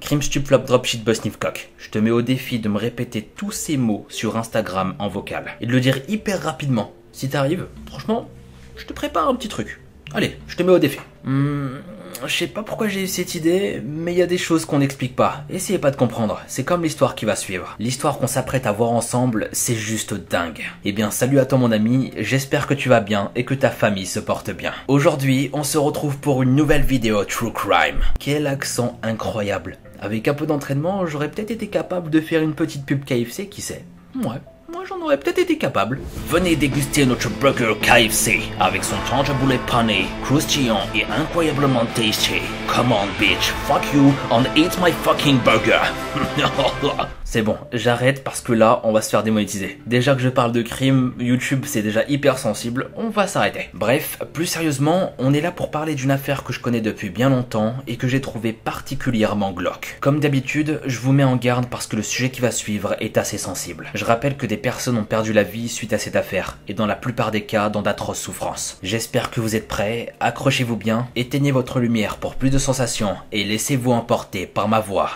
Crimstup Flop Dropshit Bosnivkok. Je te mets au défi de me répéter tous ces mots sur Instagram en vocal. Et de le dire hyper rapidement. Si t'arrives, franchement, je te prépare un petit truc. Allez, je te mets au défi. Hmm, je sais pas pourquoi j'ai eu cette idée, mais il y a des choses qu'on n'explique pas. Essayez pas de comprendre, c'est comme l'histoire qui va suivre. L'histoire qu'on s'apprête à voir ensemble, c'est juste dingue. Eh bien, salut à toi mon ami, j'espère que tu vas bien et que ta famille se porte bien. Aujourd'hui, on se retrouve pour une nouvelle vidéo True Crime. Quel accent incroyable. Avec un peu d'entraînement, j'aurais peut-être été capable de faire une petite pub KFC, qui sait Ouais. Moi, j'en aurais peut-être été capable. Venez déguster notre burger KFC avec son boulet pané, croustillant et incroyablement tasty. Come on, bitch, fuck you and eat my fucking burger. C'est bon, j'arrête parce que là, on va se faire démonétiser. Déjà que je parle de crime, YouTube c'est déjà hyper sensible, on va s'arrêter. Bref, plus sérieusement, on est là pour parler d'une affaire que je connais depuis bien longtemps et que j'ai trouvé particulièrement glauque. Comme d'habitude, je vous mets en garde parce que le sujet qui va suivre est assez sensible. Je rappelle que des personnes ont perdu la vie suite à cette affaire, et dans la plupart des cas dans d'atroces souffrances. J'espère que vous êtes prêts, accrochez-vous bien, éteignez votre lumière pour plus de sensations et laissez-vous emporter par ma voix.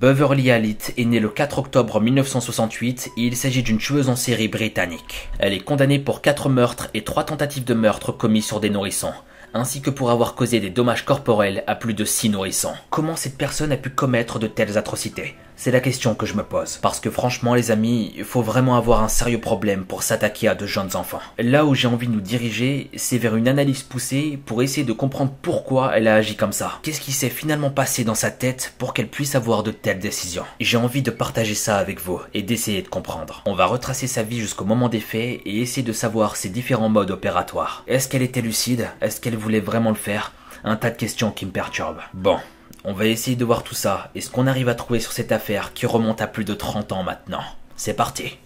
Beverly Halit est née le 4 octobre 1968 et il s'agit d'une tueuse en série britannique. Elle est condamnée pour 4 meurtres et 3 tentatives de meurtre commis sur des nourrissons ainsi que pour avoir causé des dommages corporels à plus de 6 nourrissons. Comment cette personne a pu commettre de telles atrocités? C'est la question que je me pose. Parce que franchement les amis, il faut vraiment avoir un sérieux problème pour s'attaquer à de jeunes enfants. Là où j'ai envie de nous diriger, c'est vers une analyse poussée pour essayer de comprendre pourquoi elle a agi comme ça. Qu'est-ce qui s'est finalement passé dans sa tête pour qu'elle puisse avoir de telles décisions? J'ai envie de partager ça avec vous et d'essayer de comprendre. On va retracer sa vie jusqu'au moment des faits et essayer de savoir ses différents modes opératoires. Est-ce qu'elle était lucide Est-ce qu'elle voulait vraiment le faire? Un tas de questions qui me perturbent. Bon, on va essayer de voir tout ça et ce qu'on arrive à trouver sur cette affaire qui remonte à plus de 30 ans maintenant. C'est parti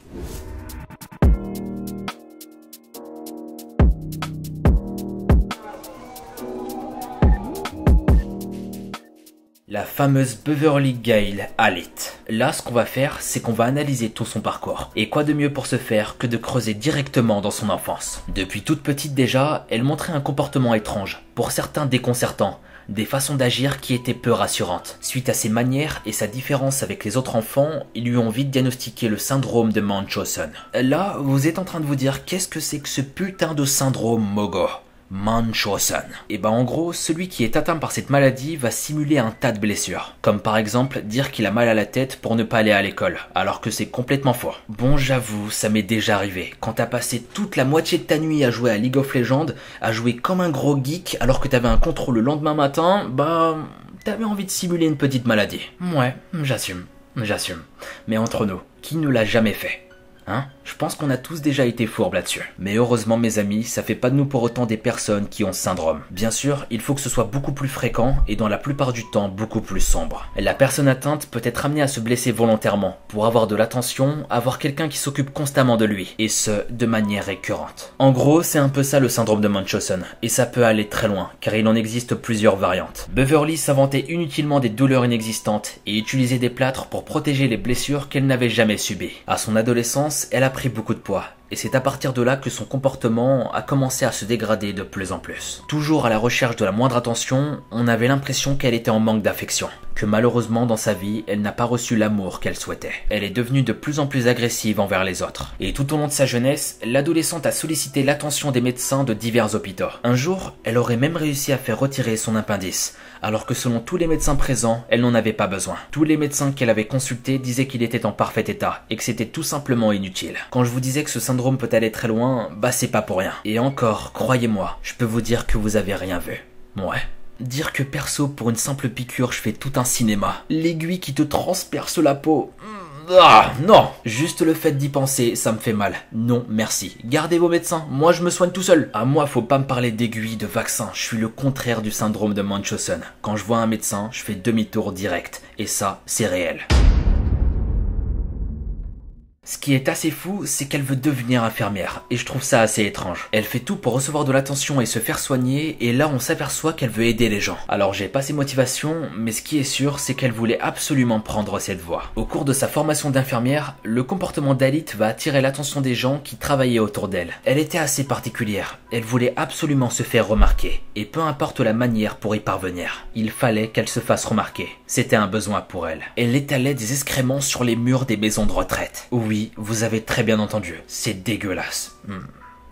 La fameuse Beverly Gale Halit. Là, ce qu'on va faire, c'est qu'on va analyser tout son parcours. Et quoi de mieux pour ce faire que de creuser directement dans son enfance? Depuis toute petite déjà, elle montrait un comportement étrange, pour certains déconcertant, des façons d'agir qui étaient peu rassurantes. Suite à ses manières et sa différence avec les autres enfants, ils lui ont vite diagnostiqué le syndrome de Munchausen. Là, vous êtes en train de vous dire qu'est-ce que c'est que ce putain de syndrome Mogo Munchausen. Et bah en gros, celui qui est atteint par cette maladie va simuler un tas de blessures. Comme par exemple dire qu'il a mal à la tête pour ne pas aller à l'école, alors que c'est complètement faux. Bon j'avoue, ça m'est déjà arrivé. Quand t'as passé toute la moitié de ta nuit à jouer à League of Legends, à jouer comme un gros geek alors que t'avais un contrôle le lendemain matin, bah... T'avais envie de simuler une petite maladie. Ouais, j'assume. J'assume. Mais entre nous, qui ne l'a jamais fait? Hein? Je pense qu'on a tous déjà été fourbes là-dessus. Mais heureusement mes amis, ça fait pas de nous pour autant des personnes qui ont ce syndrome. Bien sûr, il faut que ce soit beaucoup plus fréquent et dans la plupart du temps beaucoup plus sombre. La personne atteinte peut être amenée à se blesser volontairement pour avoir de l'attention, avoir quelqu'un qui s'occupe constamment de lui, et ce, de manière récurrente. En gros, c'est un peu ça le syndrome de Munchausen, et ça peut aller très loin, car il en existe plusieurs variantes. Beverly s'inventait inutilement des douleurs inexistantes et utilisait des plâtres pour protéger les blessures qu'elle n'avait jamais subies. À son adolescence, elle a pris beaucoup de poids, c'est à partir de là que son comportement a commencé à se dégrader de plus en plus. Toujours à la recherche de la moindre attention, on avait l'impression qu'elle était en manque d'affection, que malheureusement dans sa vie, elle n'a pas reçu l'amour qu'elle souhaitait. Elle est devenue de plus en plus agressive envers les autres. Et tout au long de sa jeunesse, l'adolescente a sollicité l'attention des médecins de divers hôpitaux. Un jour, elle aurait même réussi à faire retirer son appendice, alors que selon tous les médecins présents, elle n'en avait pas besoin. Tous les médecins qu'elle avait consultés disaient qu'il était en parfait état et que c'était tout simplement inutile. Quand je vous disais que ce syndrome peut aller très loin, bah c'est pas pour rien. Et encore, croyez-moi, je peux vous dire que vous avez rien vu. Ouais. Dire que perso, pour une simple piqûre, je fais tout un cinéma. L'aiguille qui te transperce la peau. Hmm. Ah, non Juste le fait d'y penser, ça me fait mal. Non, merci. Gardez vos médecins, moi je me soigne tout seul. À moi, faut pas me parler d'aiguilles, de vaccins. Je suis le contraire du syndrome de Munchausen. Quand je vois un médecin, je fais demi-tour direct. Et ça, c'est réel. Ce qui est assez fou, c'est qu'elle veut devenir infirmière, et je trouve ça assez étrange. Elle fait tout pour recevoir de l'attention et se faire soigner, et là on s'aperçoit qu'elle veut aider les gens. Alors j'ai pas ses motivations, mais ce qui est sûr, c'est qu'elle voulait absolument prendre cette voie. Au cours de sa formation d'infirmière, le comportement d'Alit va attirer l'attention des gens qui travaillaient autour d'elle. Elle était assez particulière, elle voulait absolument se faire remarquer, et peu importe la manière pour y parvenir, il fallait qu'elle se fasse remarquer. C'était un besoin pour elle. Elle étalait des excréments sur les murs des maisons de retraite. Oui, vous avez très bien entendu. C'est dégueulasse. Hmm.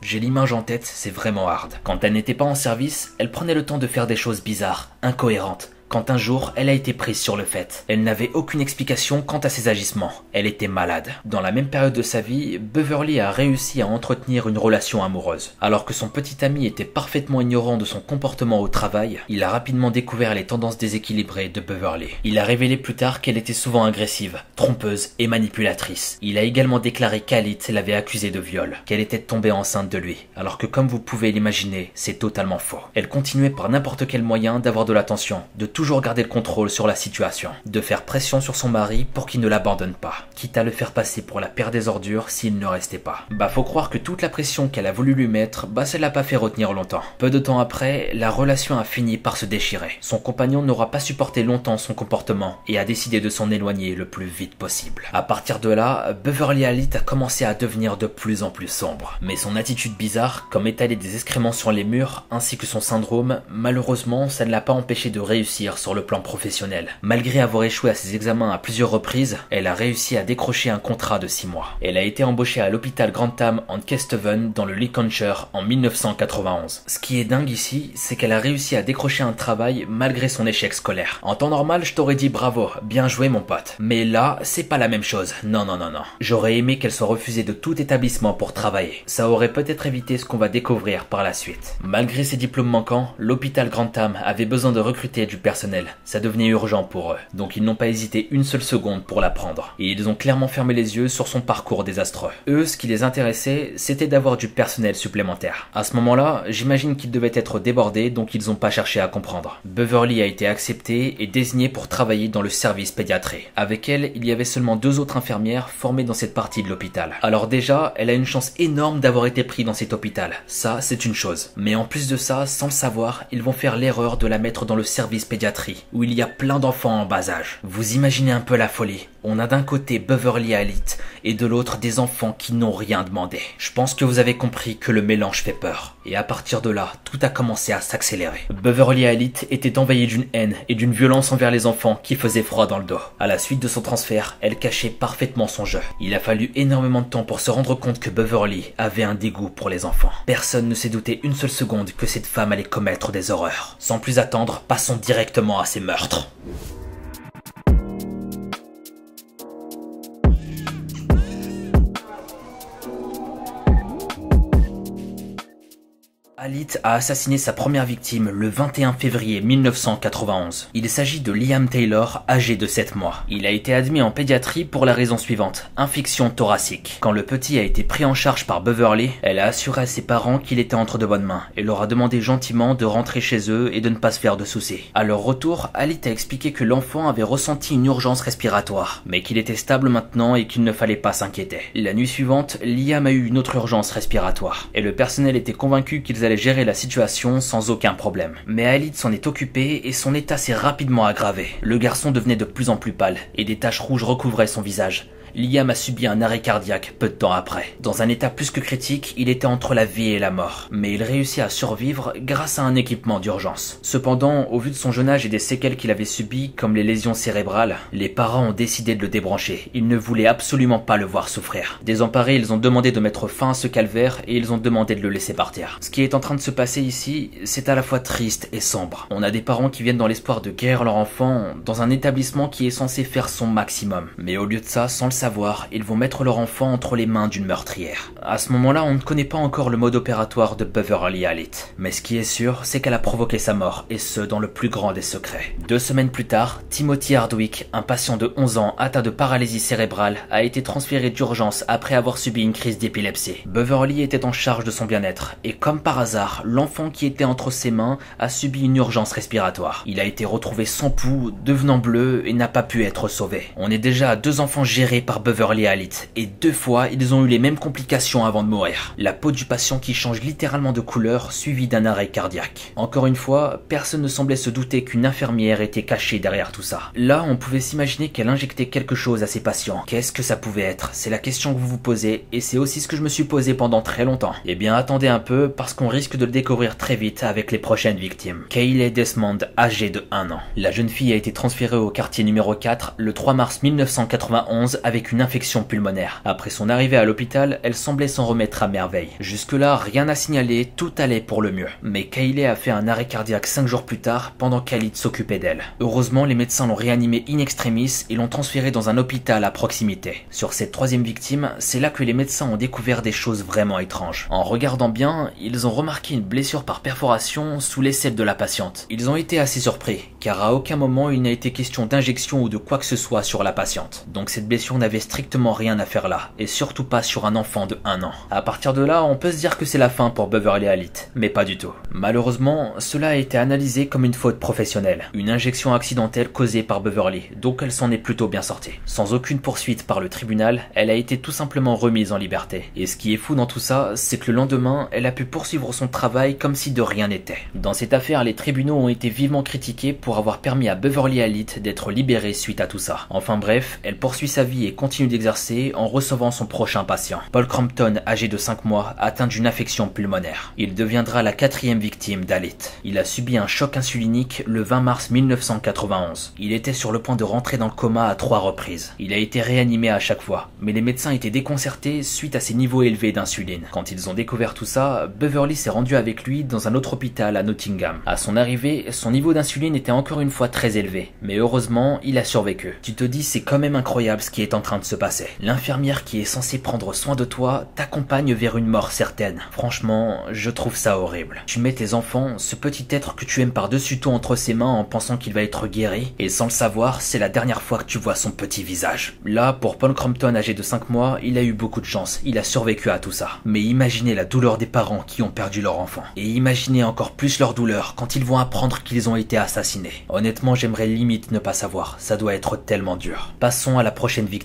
J'ai l'image en tête, c'est vraiment hard. Quand elle n'était pas en service, elle prenait le temps de faire des choses bizarres, incohérentes, quand un jour elle a été prise sur le fait. Elle n'avait aucune explication quant à ses agissements. Elle était malade. Dans la même période de sa vie, Beverly a réussi à entretenir une relation amoureuse. Alors que son petit ami était parfaitement ignorant de son comportement au travail, il a rapidement découvert les tendances déséquilibrées de Beverly. Il a révélé plus tard qu'elle était souvent agressive, trompeuse et manipulatrice. Il a également déclaré qu'Alit l'avait accusée de viol, qu'elle était tombée enceinte de lui, alors que comme vous pouvez l'imaginer, c'est totalement faux. Elle continuait par n'importe quel moyen d'avoir de l'attention, de tout toujours garder le contrôle sur la situation, de faire pression sur son mari pour qu'il ne l'abandonne pas, quitte à le faire passer pour la paire des ordures s'il ne restait pas. Bah faut croire que toute la pression qu'elle a voulu lui mettre, bah ça l'a pas fait retenir longtemps. Peu de temps après, la relation a fini par se déchirer. Son compagnon n'aura pas supporté longtemps son comportement et a décidé de s'en éloigner le plus vite possible. À partir de là, Beverly Alit a commencé à devenir de plus en plus sombre. Mais son attitude bizarre, comme étaler des excréments sur les murs, ainsi que son syndrome, malheureusement, ça ne l'a pas empêché de réussir sur le plan professionnel. Malgré avoir échoué à ses examens à plusieurs reprises, elle a réussi à décrocher un contrat de 6 mois. Elle a été embauchée à l'hôpital Grantham en Kesteven dans le Lincolnshire en 1991. Ce qui est dingue ici, c'est qu'elle a réussi à décrocher un travail malgré son échec scolaire. En temps normal, je t'aurais dit bravo, bien joué mon pote. Mais là, c'est pas la même chose. Non, non, non, non. J'aurais aimé qu'elle soit refusée de tout établissement pour travailler. Ça aurait peut-être évité ce qu'on va découvrir par la suite. Malgré ses diplômes manquants, l'hôpital Grantham avait besoin de recruter du personnel ça devenait urgent pour eux, donc ils n'ont pas hésité une seule seconde pour la prendre. Et ils ont clairement fermé les yeux sur son parcours désastreux. Eux, ce qui les intéressait, c'était d'avoir du personnel supplémentaire. À ce moment-là, j'imagine qu'ils devaient être débordés, donc ils n'ont pas cherché à comprendre. Beverly a été acceptée et désignée pour travailler dans le service pédiatrie. Avec elle, il y avait seulement deux autres infirmières formées dans cette partie de l'hôpital. Alors déjà, elle a une chance énorme d'avoir été prise dans cet hôpital. Ça, c'est une chose. Mais en plus de ça, sans le savoir, ils vont faire l'erreur de la mettre dans le service où il y a plein d'enfants en bas âge. Vous imaginez un peu la folie. On a d'un côté Beverly Elite et de l'autre des enfants qui n'ont rien demandé. Je pense que vous avez compris que le mélange fait peur. Et à partir de là, tout a commencé à s'accélérer. Beverly Elite était envahie d'une haine et d'une violence envers les enfants qui faisait froid dans le dos. À la suite de son transfert, elle cachait parfaitement son jeu. Il a fallu énormément de temps pour se rendre compte que Beverly avait un dégoût pour les enfants. Personne ne s'est douté une seule seconde que cette femme allait commettre des horreurs. Sans plus attendre, passons directement à ses meurtres. Alit a assassiné sa première victime le 21 février 1991. Il s'agit de Liam Taylor, âgé de 7 mois. Il a été admis en pédiatrie pour la raison suivante, infection thoracique. Quand le petit a été pris en charge par Beverly, elle a assuré à ses parents qu'il était entre de bonnes mains et leur a demandé gentiment de rentrer chez eux et de ne pas se faire de soucis. À leur retour, Alit a expliqué que l'enfant avait ressenti une urgence respiratoire, mais qu'il était stable maintenant et qu'il ne fallait pas s'inquiéter. La nuit suivante, Liam a eu une autre urgence respiratoire et le personnel était convaincu qu'ils allaient gérer la situation sans aucun problème. Mais Alid s'en est occupé et son état s'est rapidement aggravé. Le garçon devenait de plus en plus pâle et des taches rouges recouvraient son visage. Liam a subi un arrêt cardiaque peu de temps après. Dans un état plus que critique, il était entre la vie et la mort, mais il réussit à survivre grâce à un équipement d'urgence. Cependant, au vu de son jeune âge et des séquelles qu'il avait subies, comme les lésions cérébrales, les parents ont décidé de le débrancher. Ils ne voulaient absolument pas le voir souffrir. Désemparés, ils ont demandé de mettre fin à ce calvaire et ils ont demandé de le laisser partir. Ce qui est en train de se passer ici, c'est à la fois triste et sombre. On a des parents qui viennent dans l'espoir de guérir leur enfant dans un établissement qui est censé faire son maximum. Mais au lieu de ça, sans le savoir, ils vont mettre leur enfant entre les mains d'une meurtrière. À ce moment-là, on ne connaît pas encore le mode opératoire de Beverly Alit. Mais ce qui est sûr, c'est qu'elle a provoqué sa mort, et ce, dans le plus grand des secrets. Deux semaines plus tard, Timothy Hardwick, un patient de 11 ans atteint de paralysie cérébrale, a été transféré d'urgence après avoir subi une crise d'épilepsie. Beverly était en charge de son bien-être, et comme par hasard, l'enfant qui était entre ses mains a subi une urgence respiratoire. Il a été retrouvé sans pouls, devenant bleu, et n'a pas pu être sauvé. On est déjà à deux enfants gérés par par Beverly et deux fois ils ont eu les mêmes complications avant de mourir. La peau du patient qui change littéralement de couleur, suivi d'un arrêt cardiaque. Encore une fois, personne ne semblait se douter qu'une infirmière était cachée derrière tout ça. Là, on pouvait s'imaginer qu'elle injectait quelque chose à ses patients. Qu'est-ce que ça pouvait être? C'est la question que vous vous posez, et c'est aussi ce que je me suis posé pendant très longtemps. Eh bien, attendez un peu, parce qu'on risque de le découvrir très vite avec les prochaines victimes. Kayleigh Desmond, âgée de 1 an. La jeune fille a été transférée au quartier numéro 4 le 3 mars 1991 avec une infection pulmonaire. Après son arrivée à l'hôpital, elle semblait s'en remettre à merveille. Jusque-là, rien à signaler, tout allait pour le mieux. Mais Kayleigh a fait un arrêt cardiaque 5 jours plus tard pendant qu'Alit s'occupait d'elle. Heureusement, les médecins l'ont réanimée in extremis et l'ont transférée dans un hôpital à proximité. Sur cette troisième victime, c'est là que les médecins ont découvert des choses vraiment étranges. En regardant bien, ils ont remarqué une blessure par perforation sous l'aisselle de la patiente. Ils ont été assez surpris, car à aucun moment il n'a été question d'injection ou de quoi que ce soit sur la patiente. Donc cette blessure n'avait strictement rien à faire là, et surtout pas sur un enfant de 1 an. À partir de là, on peut se dire que c'est la fin pour Beverly Halit, mais pas du tout. Malheureusement, cela a été analysé comme une faute professionnelle, une injection accidentelle causée par Beverly, donc elle s'en est plutôt bien sortie. Sans aucune poursuite par le tribunal, elle a été tout simplement remise en liberté. Et ce qui est fou dans tout ça, c'est que le lendemain, elle a pu poursuivre son travail comme si de rien n'était. Dans cette affaire, les tribunaux ont été vivement critiqués pour avoir permis à Beverly Halit d'être libérée suite à tout ça. Enfin bref, elle poursuit sa vie et continue d'exercer en recevant son prochain patient. Paul Crampton, âgé de 5 mois, atteint d'une affection pulmonaire. Il deviendra la quatrième victime d'Halit. Il a subi un choc insulinique le 20 mars 1991. Il était sur le point de rentrer dans le coma à trois reprises. Il a été réanimé à chaque fois, mais les médecins étaient déconcertés suite à ses niveaux élevés d'insuline. Quand ils ont découvert tout ça, Beverly s'est rendu avec lui dans un autre hôpital à Nottingham. À son arrivée, son niveau d'insuline était encore une fois très élevé, mais heureusement, il a survécu. Tu te dis c'est quand même incroyable ce qui est en train de se passer. L'infirmière qui est censée prendre soin de toi t'accompagne vers une mort certaine. Franchement, je trouve ça horrible. Tu mets tes enfants, ce petit être que tu aimes par-dessus tout entre ses mains en pensant qu'il va être guéri, et sans le savoir, c'est la dernière fois que tu vois son petit visage. Là, pour Paul Crompton âgé de 5 mois, il a eu beaucoup de chance, il a survécu à tout ça. Mais imaginez la douleur des parents qui ont perdu leur enfant. Et imaginez encore plus leur douleur quand ils vont apprendre qu'ils ont été assassinés. Honnêtement, j'aimerais limite ne pas savoir, ça doit être tellement dur. Passons à la prochaine victime,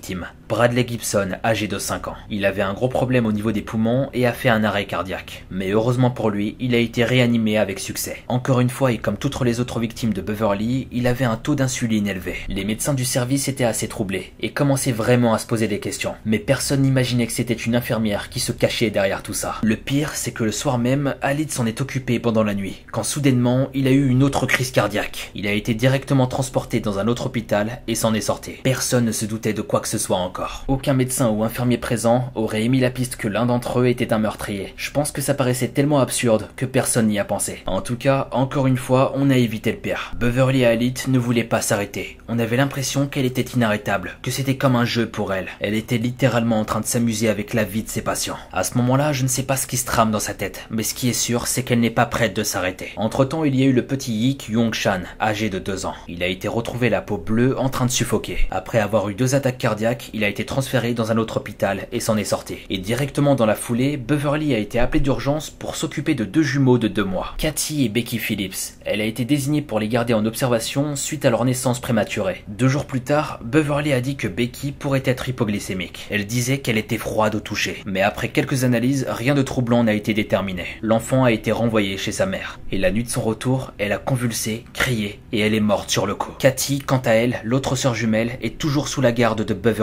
Bradley Gibson, âgé de 5 ans. Il avait un gros problème au niveau des poumons et a fait un arrêt cardiaque. Mais heureusement pour lui, il a été réanimé avec succès. Encore une fois, et comme toutes les autres victimes de Beverly, il avait un taux d'insuline élevé. Les médecins du service étaient assez troublés et commençaient vraiment à se poser des questions. Mais personne n'imaginait que c'était une infirmière qui se cachait derrière tout ça. Le pire, c'est que le soir même, Alid s'en est occupé pendant la nuit, quand soudainement, il a eu une autre crise cardiaque. Il a été directement transporté dans un autre hôpital et s'en est sorti. Personne ne se doutait de quoi que ce soit encore. Aucun médecin ou infirmier présent aurait émis la piste que l'un d'entre eux était un meurtrier. Je pense que ça paraissait tellement absurde que personne n'y a pensé. En tout cas, encore une fois, on a évité le pire. Beverly Halit ne voulait pas s'arrêter. On avait l'impression qu'elle était inarrêtable, que c'était comme un jeu pour elle. Elle était littéralement en train de s'amuser avec la vie de ses patients. À ce moment-là, je ne sais pas ce qui se trame dans sa tête, mais ce qui est sûr, c'est qu'elle n'est pas prête de s'arrêter. Entre-temps, il y a eu le petit Yik Yong-chan, âgé de 2 ans. Il a été retrouvé la peau bleue en train de suffoquer. Après avoir eu deux attaques cardiaques, il a été transféré dans un autre hôpital et s'en est sorti. Et directement dans la foulée, Beverly a été appelée d'urgence pour s'occuper de deux jumeaux de deux mois, Cathy et Becky Phillips. Elle a été désignée pour les garder en observation suite à leur naissance prématurée. Deux jours plus tard, Beverly a dit que Becky pourrait être hypoglycémique. Elle disait qu'elle était froide au toucher. Mais après quelques analyses, rien de troublant n'a été déterminé. L'enfant a été renvoyé chez sa mère. Et la nuit de son retour, elle a convulsé, crié, et elle est morte sur le coup. Cathy, quant à elle, l'autre sœur jumelle, est toujours sous la garde de Beverly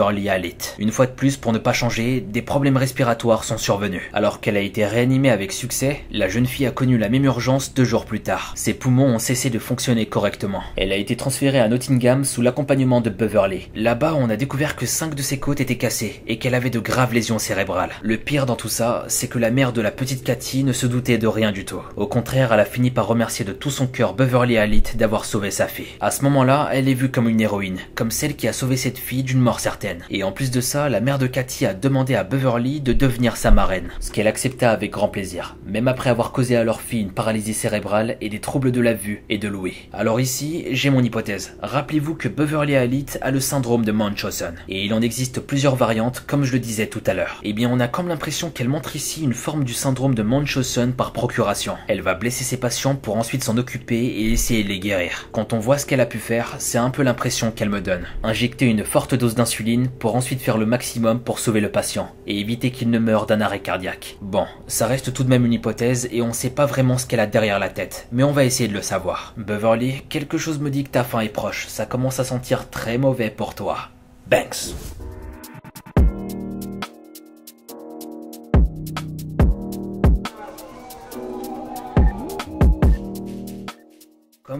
Une fois de plus, pour ne pas changer, des problèmes respiratoires sont survenus. Alors qu'elle a été réanimée avec succès, la jeune fille a connu la même urgence deux jours plus tard. Ses poumons ont cessé de fonctionner correctement. Elle a été transférée à Nottingham sous l'accompagnement de Beverly. Là-bas, on a découvert que cinq de ses côtes étaient cassées et qu'elle avait de graves lésions cérébrales. Le pire dans tout ça, c'est que la mère de la petite Cathy ne se doutait de rien du tout. Au contraire, elle a fini par remercier de tout son cœur Beverly Halit d'avoir sauvé sa fille. À ce moment-là, elle est vue comme une héroïne, comme celle qui a sauvé cette fille d'une mort certaine. Et en plus de ça, la mère de Cathy a demandé à Beverly de devenir sa marraine, ce qu'elle accepta avec grand plaisir, même après avoir causé à leur fille une paralysie cérébrale et des troubles de la vue et de l'ouïe. Alors ici, j'ai mon hypothèse. Rappelez-vous que Beverly Halit a le syndrome de Munchausen, et il en existe plusieurs variantes, comme je le disais tout à l'heure. Eh bien, on a comme l'impression qu'elle montre ici une forme du syndrome de Munchausen par procuration. Elle va blesser ses patients pour ensuite s'en occuper et essayer de les guérir. Quand on voit ce qu'elle a pu faire, c'est un peu l'impression qu'elle me donne. Injecter une forte dose d'insuline pour ensuite faire le maximum pour sauver le patient et éviter qu'il ne meure d'un arrêt cardiaque. Bon, ça reste tout de même une hypothèse et on sait pas vraiment ce qu'elle a derrière la tête, mais on va essayer de le savoir. Beverly, quelque chose me dit que ta fin est proche, ça commence à sentir très mauvais pour toi. Banks.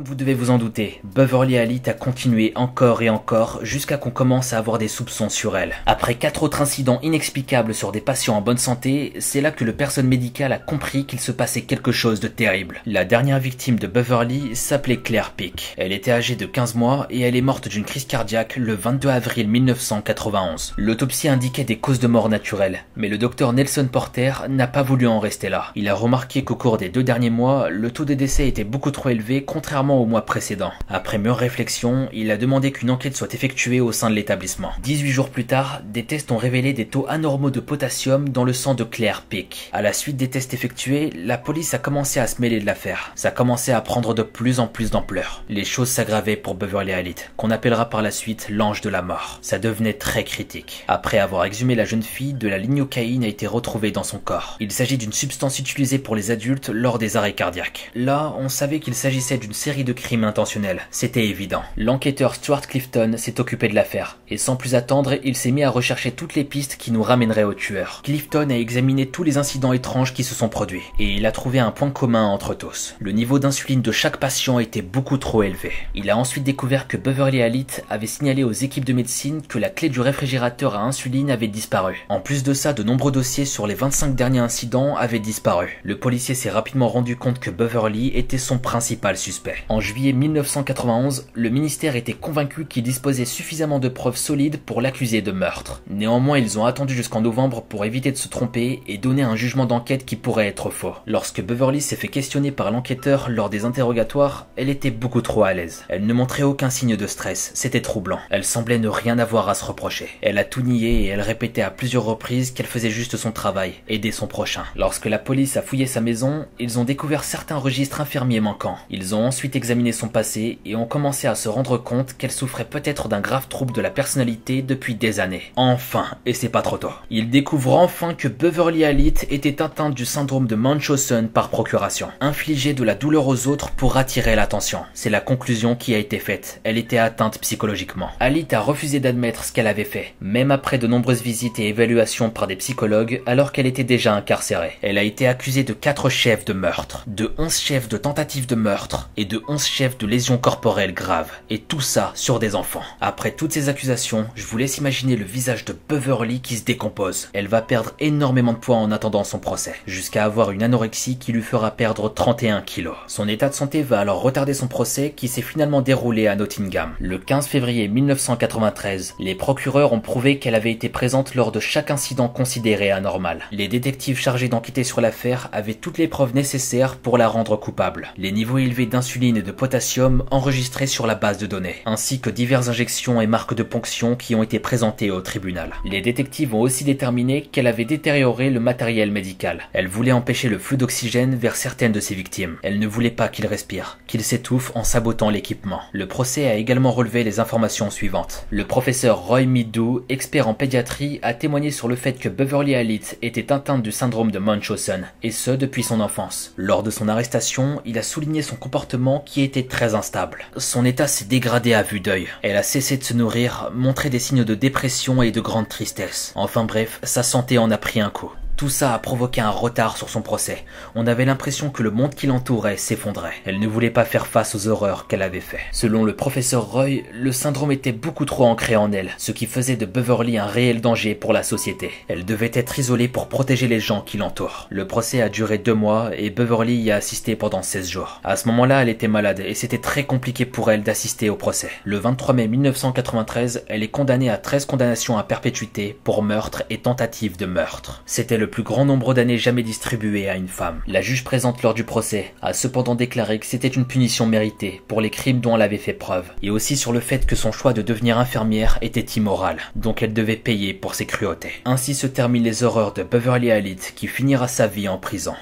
Vous devez vous en douter, Beverly Alit a continué encore et encore jusqu'à qu'on commence à avoir des soupçons sur elle. Après quatre autres incidents inexplicables sur des patients en bonne santé, c'est là que le personnel médical a compris qu'il se passait quelque chose de terrible. La dernière victime de Beverly s'appelait Claire Pick. Elle était âgée de 15 mois et elle est morte d'une crise cardiaque le 22 avril 1991. L'autopsie indiquait des causes de mort naturelles, mais le docteur Nelson Porter n'a pas voulu en rester là. Il a remarqué qu'au cours des deux derniers mois, le taux de décès était beaucoup trop élevé contrairement au mois précédent. Après mûre réflexion, il a demandé qu'une enquête soit effectuée au sein de l'établissement. 18 jours plus tard, des tests ont révélé des taux anormaux de potassium dans le sang de Claire Pick. À la suite des tests effectués, la police a commencé à se mêler de l'affaire. Ça commençait à prendre de plus en plus d'ampleur. Les choses s'aggravaient pour Beverly Halit, qu'on appellera par la suite l'ange de la mort. Ça devenait très critique. Après avoir exhumé la jeune fille, de la lignocaïne a été retrouvée dans son corps. Il s'agit d'une substance utilisée pour les adultes lors des arrêts cardiaques. Là, on savait qu'il s'agissait d'une série de crimes intentionnels, c'était évident. L'enquêteur Stuart Clifton s'est occupé de l'affaire, et sans plus attendre, il s'est mis à rechercher toutes les pistes qui nous ramèneraient au tueur. Clifton a examiné tous les incidents étranges qui se sont produits, et il a trouvé un point commun entre tous. Le niveau d'insuline de chaque patient était beaucoup trop élevé. Il a ensuite découvert que Beverly Halit avait signalé aux équipes de médecine que la clé du réfrigérateur à insuline avait disparu. En plus de ça, de nombreux dossiers sur les 25 derniers incidents avaient disparu. Le policier s'est rapidement rendu compte que Beverly était son principal suspect. Juillet 1991, le ministère était convaincu qu'il disposait suffisamment de preuves solides pour l'accuser de meurtre. Néanmoins, ils ont attendu jusqu'en novembre pour éviter de se tromper et donner un jugement d'enquête qui pourrait être faux. Lorsque Beverly s'est fait questionner par l'enquêteur lors des interrogatoires, elle était beaucoup trop à l'aise. Elle ne montrait aucun signe de stress, c'était troublant. Elle semblait ne rien avoir à se reprocher. Elle a tout nié et elle répétait à plusieurs reprises qu'elle faisait juste son travail, aider son prochain. Lorsque la police a fouillé sa maison, ils ont découvert certains registres infirmiers manquants. Ils ont ensuite examiné son passé et ont commencé à se rendre compte qu'elle souffrait peut-être d'un grave trouble de la personnalité depuis des années. Enfin, et c'est pas trop tôt. Ils découvrent enfin que Beverly Halit était atteinte du syndrome de Munchausen par procuration. Infliger de la douleur aux autres pour attirer l'attention. C'est la conclusion qui a été faite. Elle était atteinte psychologiquement. Halit a refusé d'admettre ce qu'elle avait fait, même après de nombreuses visites et évaluations par des psychologues alors qu'elle était déjà incarcérée. Elle a été accusée de 4 chefs de meurtre, de 11 chefs de tentative de meurtre et de 11 chefs de lésions corporelles graves. Et tout ça sur des enfants. Après toutes ces accusations, je vous laisse imaginer le visage de Beverly qui se décompose. Elle va perdre énormément de poids en attendant son procès, jusqu'à avoir une anorexie qui lui fera perdre 31 kilos. Son état de santé va alors retarder son procès qui s'est finalement déroulé à Nottingham. Le 15 février 1993, les procureurs ont prouvé qu'elle avait été présente lors de chaque incident considéré anormal. Les détectives chargés d'enquêter sur l'affaire avaient toutes les preuves nécessaires pour la rendre coupable. Les niveaux élevés d'insuline de potassium enregistrés sur la base de données, ainsi que diverses injections et marques de ponction qui ont été présentées au tribunal. Les détectives ont aussi déterminé qu'elle avait détérioré le matériel médical. Elle voulait empêcher le flux d'oxygène vers certaines de ses victimes. Elle ne voulait pas qu'il respire, qu'il s'étouffe en sabotant l'équipement. Le procès a également relevé les informations suivantes. Le professeur Roy Midou, expert en pédiatrie, a témoigné sur le fait que Beverly Halit était atteinte du syndrome de Munchausen, et ce depuis son enfance. Lors de son arrestation, il a souligné son comportement qui était très instable. Son état s'est dégradé à vue d'œil. Elle a cessé de se nourrir, montré des signes de dépression et de grande tristesse. Enfin bref, sa santé en a pris un coup. Tout ça a provoqué un retard sur son procès. On avait l'impression que le monde qui l'entourait s'effondrait. Elle ne voulait pas faire face aux horreurs qu'elle avait fait. Selon le professeur Roy, le syndrome était beaucoup trop ancré en elle, ce qui faisait de Beverly un réel danger pour la société. Elle devait être isolée pour protéger les gens qui l'entourent. Le procès a duré deux mois et Beverly y a assisté pendant 16 jours. À ce moment-là, elle était malade et c'était très compliqué pour elle d'assister au procès. Le 23 mai 1993, elle est condamnée à 13 condamnations à perpétuité pour meurtre et tentative de meurtre. C'était le plus grand nombre d'années jamais distribuées à une femme. La juge présente lors du procès a cependant déclaré que c'était une punition méritée pour les crimes dont elle avait fait preuve, et aussi sur le fait que son choix de devenir infirmière était immoral, donc elle devait payer pour ses cruautés. Ainsi se terminent les horreurs de Beverly Halit qui finira sa vie en prison.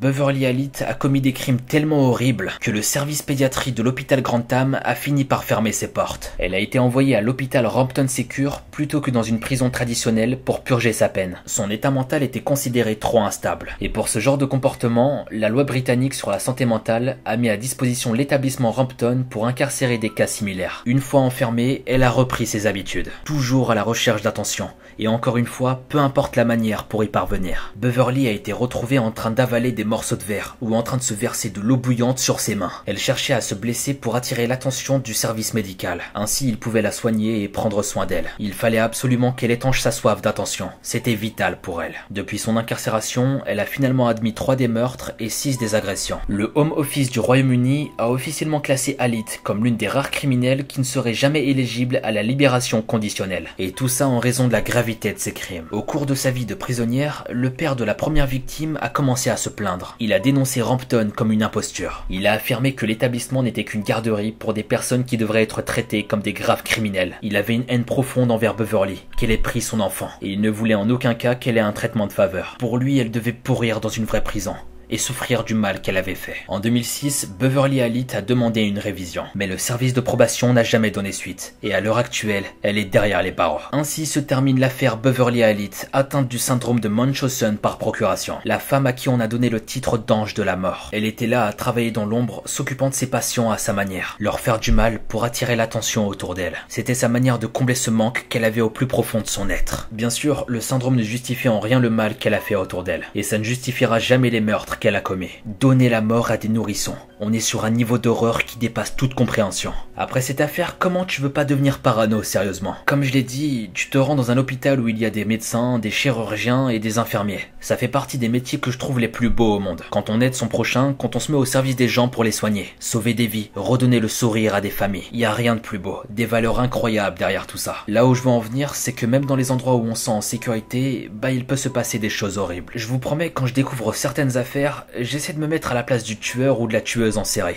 Beverly Halit a commis des crimes tellement horribles que le service pédiatrie de l'hôpital Grantham a fini par fermer ses portes. Elle a été envoyée à l'hôpital Rampton Secure plutôt que dans une prison traditionnelle pour purger sa peine. Son état mental était considéré trop instable. Et pour ce genre de comportement, la loi britannique sur la santé mentale a mis à disposition l'établissement Rampton pour incarcérer des cas similaires. Une fois enfermée, elle a repris ses habitudes, toujours à la recherche d'attention. Et encore une fois, peu importe la manière pour y parvenir. Beverly a été retrouvée en train d'avaler des morceaux de verre ou en train de se verser de l'eau bouillante sur ses mains. Elle cherchait à se blesser pour attirer l'attention du service médical. Ainsi, il pouvait la soigner et prendre soin d'elle. Il fallait absolument qu'elle étanche sa soif d'attention. C'était vital pour elle. Depuis son incarcération, elle a finalement admis trois des meurtres et six des agressions. Le Home Office du Royaume-Uni a officiellement classé Alit comme l'une des rares criminels qui ne serait jamais éligible à la libération conditionnelle. Et tout ça en raison de la gravité de ses crimes. Au cours de sa vie de prisonnière, le père de la première victime a commencé à se plaindre. Il a dénoncé Rampton comme une imposture. Il a affirmé que l'établissement n'était qu'une garderie pour des personnes qui devraient être traitées comme des graves criminels. Il avait une haine profonde envers Beverly, qu'elle ait pris son enfant, et il ne voulait en aucun cas qu'elle ait un traitement de faveur. Pour lui, elle devait pourrir dans une vraie prison et souffrir du mal qu'elle avait fait. En 2006, Beverly Halit a demandé une révision, mais le service de probation n'a jamais donné suite, et à l'heure actuelle, elle est derrière les barreaux. Ainsi se termine l'affaire Beverly Halit, atteinte du syndrome de Munchausen par procuration, la femme à qui on a donné le titre d'ange de la mort. Elle était là à travailler dans l'ombre, s'occupant de ses patients à sa manière, leur faire du mal pour attirer l'attention autour d'elle. C'était sa manière de combler ce manque qu'elle avait au plus profond de son être. Bien sûr, le syndrome ne justifie en rien le mal qu'elle a fait autour d'elle, et ça ne justifiera jamais les meurtres qu'elle a commis. Donner la mort à des nourrissons. On est sur un niveau d'horreur qui dépasse toute compréhension. Après cette affaire, comment tu veux pas devenir parano, sérieusement? Comme je l'ai dit, tu te rends dans un hôpital où il y a des médecins, des chirurgiens et des infirmiers. Ça fait partie des métiers que je trouve les plus beaux au monde. Quand on aide son prochain, quand on se met au service des gens pour les soigner, sauver des vies, redonner le sourire à des familles. Il y a rien de plus beau. Des valeurs incroyables derrière tout ça. Là où je veux en venir, c'est que même dans les endroits où on sent en sécurité, bah il peut se passer des choses horribles. Je vous promets, quand je découvre certaines affaires, j'essaie de me mettre à la place du tueur ou de la tueuse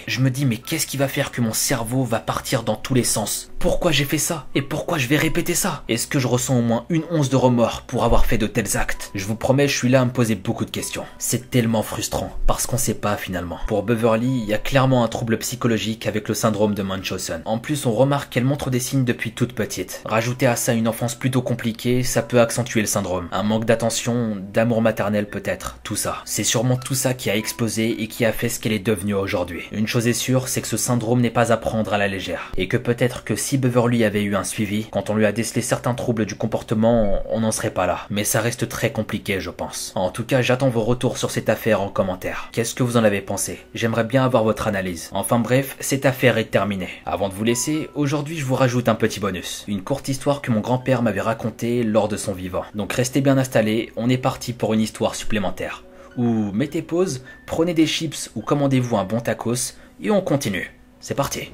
Je me dis mais qu'est-ce qui va faire que mon cerveau va partir dans tous les sens? Pourquoi j'ai fait ça? Et pourquoi je vais répéter ça? Est-ce que je ressens au moins une once de remords pour avoir fait de tels actes? Je vous promets, je suis là à me poser beaucoup de questions. C'est tellement frustrant parce qu'on sait pas finalement. Pour Beverly, il y a clairement un trouble psychologique avec le syndrome de Munchausen. En plus, on remarque qu'elle montre des signes depuis toute petite. Rajouter à ça une enfance plutôt compliquée, ça peut accentuer le syndrome. Un manque d'attention, d'amour maternel peut-être, tout ça. C'est sûrement tout ça qui a explosé et qui a fait ce qu'elle est devenue aujourd'hui. Une chose est sûre, c'est que ce syndrome n'est pas à prendre à la légère. Et que peut-être que si Beverly avait eu un suivi, quand on lui a décelé certains troubles du comportement, on n'en serait pas là. Mais ça reste très compliqué, je pense. En tout cas, j'attends vos retours sur cette affaire en commentaire. Qu'est-ce que vous en avez pensé? J'aimerais bien avoir votre analyse. Enfin bref, cette affaire est terminée. Avant de vous laisser, aujourd'hui je vous rajoute un petit bonus. Une courte histoire que mon grand-père m'avait racontée lors de son vivant. Donc restez bien installés, on est parti pour une histoire supplémentaire ou mettez pause, prenez des chips ou commandez-vous un bon tacos et on continue. C'est parti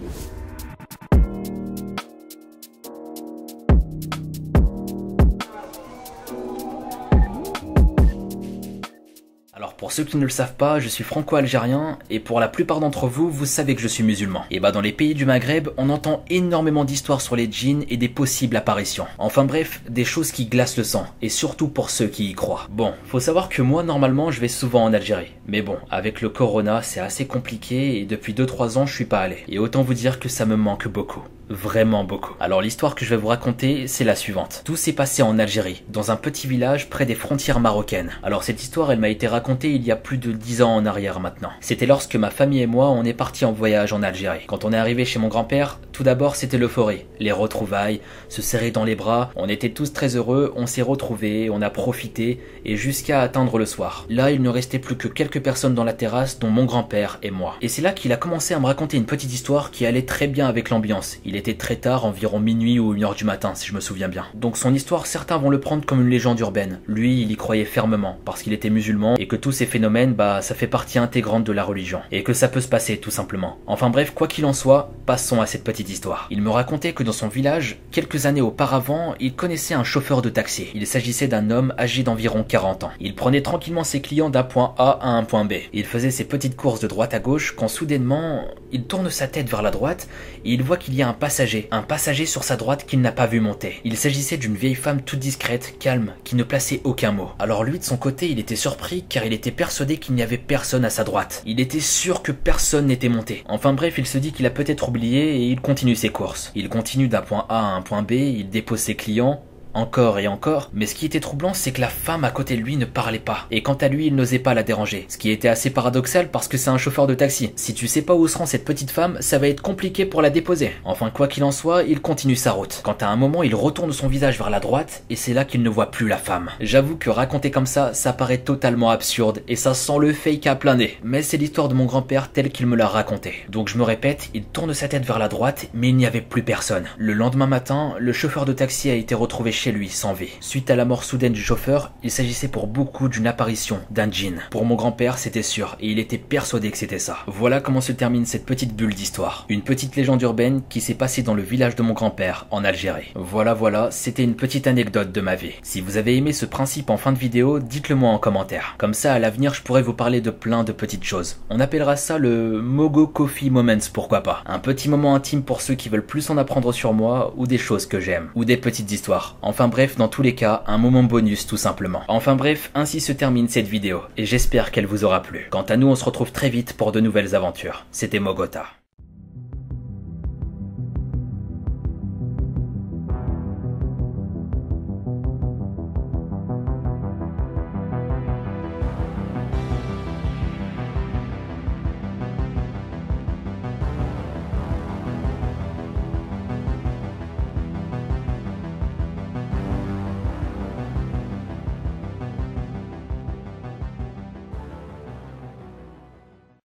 pour ceux qui ne le savent pas, je suis franco-algérien et pour la plupart d'entre vous, vous savez que je suis musulman. Et bah dans les pays du Maghreb, on entend énormément d'histoires sur les djinns et des possibles apparitions. Enfin bref, des choses qui glacent le sang et surtout pour ceux qui y croient. Bon, faut savoir que moi normalement je vais souvent en Algérie. Mais bon, avec le corona, c'est assez compliqué et depuis 2-3 ans je suis pas allé. Et autant vous dire que ça me manque beaucoup. Vraiment beaucoup. Alors l'histoire que je vais vous raconter, c'est la suivante. Tout s'est passé en Algérie, dans un petit village près des frontières marocaines. Alors cette histoire, elle m'a été racontée il y a plus de 10 ans en arrière maintenant. C'était lorsque ma famille et moi, on est partis en voyage en Algérie. Quand on est arrivé chez mon grand-père, tout d'abord c'était l'euphorie, les retrouvailles, se serrer dans les bras, on était tous très heureux, on s'est retrouvés, on a profité, et jusqu'à atteindre le soir. Là, il ne restait plus que quelques personnes dans la terrasse, dont mon grand-père et moi. Et c'est là qu'il a commencé à me raconter une petite histoire qui allait très bien avec l'ambiance. Il était très tard, environ minuit ou une heure du matin, si je me souviens bien. Donc son histoire, certains vont le prendre comme une légende urbaine. Lui, il y croyait fermement, parce qu'il était musulman, et que tous ces phénomènes, bah, ça fait partie intégrante de la religion. Et que ça peut se passer, tout simplement. Enfin bref, quoi qu'il en soit, passons à cette petite histoire. Il me racontait que dans son village, quelques années auparavant, il connaissait un chauffeur de taxi. Il s'agissait d'un homme âgé d'environ 40 ans. Il prenait tranquillement ses clients d'un point A à un point B. Il faisait ses petites courses de droite à gauche quand soudainement, il tourne sa tête vers la droite et il voit qu'il y a un passager, un passager sur sa droite qu'il n'a pas vu monter. Il s'agissait d'une vieille femme toute discrète, calme, qui ne plaçait aucun mot. Alors lui de son côté, il était surpris car il était persuadé qu'il n'y avait personne à sa droite. Il était sûr que personne n'était monté. Enfin bref, il se dit qu'il a peut-être oublié et il continue ses courses. Il continue d'un point A à un point B, il dépose ses clients, encore et encore, mais ce qui était troublant, c'est que la femme à côté de lui ne parlait pas, et quant à lui, il n'osait pas la déranger, ce qui était assez paradoxal parce que c'est un chauffeur de taxi. Si tu sais pas où se rend cette petite femme, ça va être compliqué pour la déposer. Enfin, quoi qu'il en soit, il continue sa route. Quand à un moment, il retourne son visage vers la droite, et c'est là qu'il ne voit plus la femme. J'avoue que raconter comme ça, ça paraît totalement absurde, et ça sent le fake à plein nez. Mais c'est l'histoire de mon grand-père tel qu'il me l'a raconté. Donc je me répète, il tourne sa tête vers la droite, mais il n'y avait plus personne. Le lendemain matin, le chauffeur de taxi a été retrouvé chez lui sans vie. Suite à la mort soudaine du chauffeur, il s'agissait pour beaucoup d'une apparition, d'un djinn. Pour mon grand-père, c'était sûr, et il était persuadé que c'était ça. Voilà comment se termine cette petite bulle d'histoire. Une petite légende urbaine qui s'est passée dans le village de mon grand-père, en Algérie. Voilà, voilà, c'était une petite anecdote de ma vie. Si vous avez aimé ce principe en fin de vidéo, dites-le moi en commentaire. Comme ça, à l'avenir, je pourrais vous parler de plein de petites choses. On appellera ça le Mogo Coffee Moments, pourquoi pas. Un petit moment intime pour ceux qui veulent plus en apprendre sur moi, ou des choses que j'aime, ou des petites histoires. Enfin bref, dans tous les cas, un moment bonus tout simplement. Enfin bref, ainsi se termine cette vidéo, et j'espère qu'elle vous aura plu. Quant à nous, on se retrouve très vite pour de nouvelles aventures. C'était Mogota.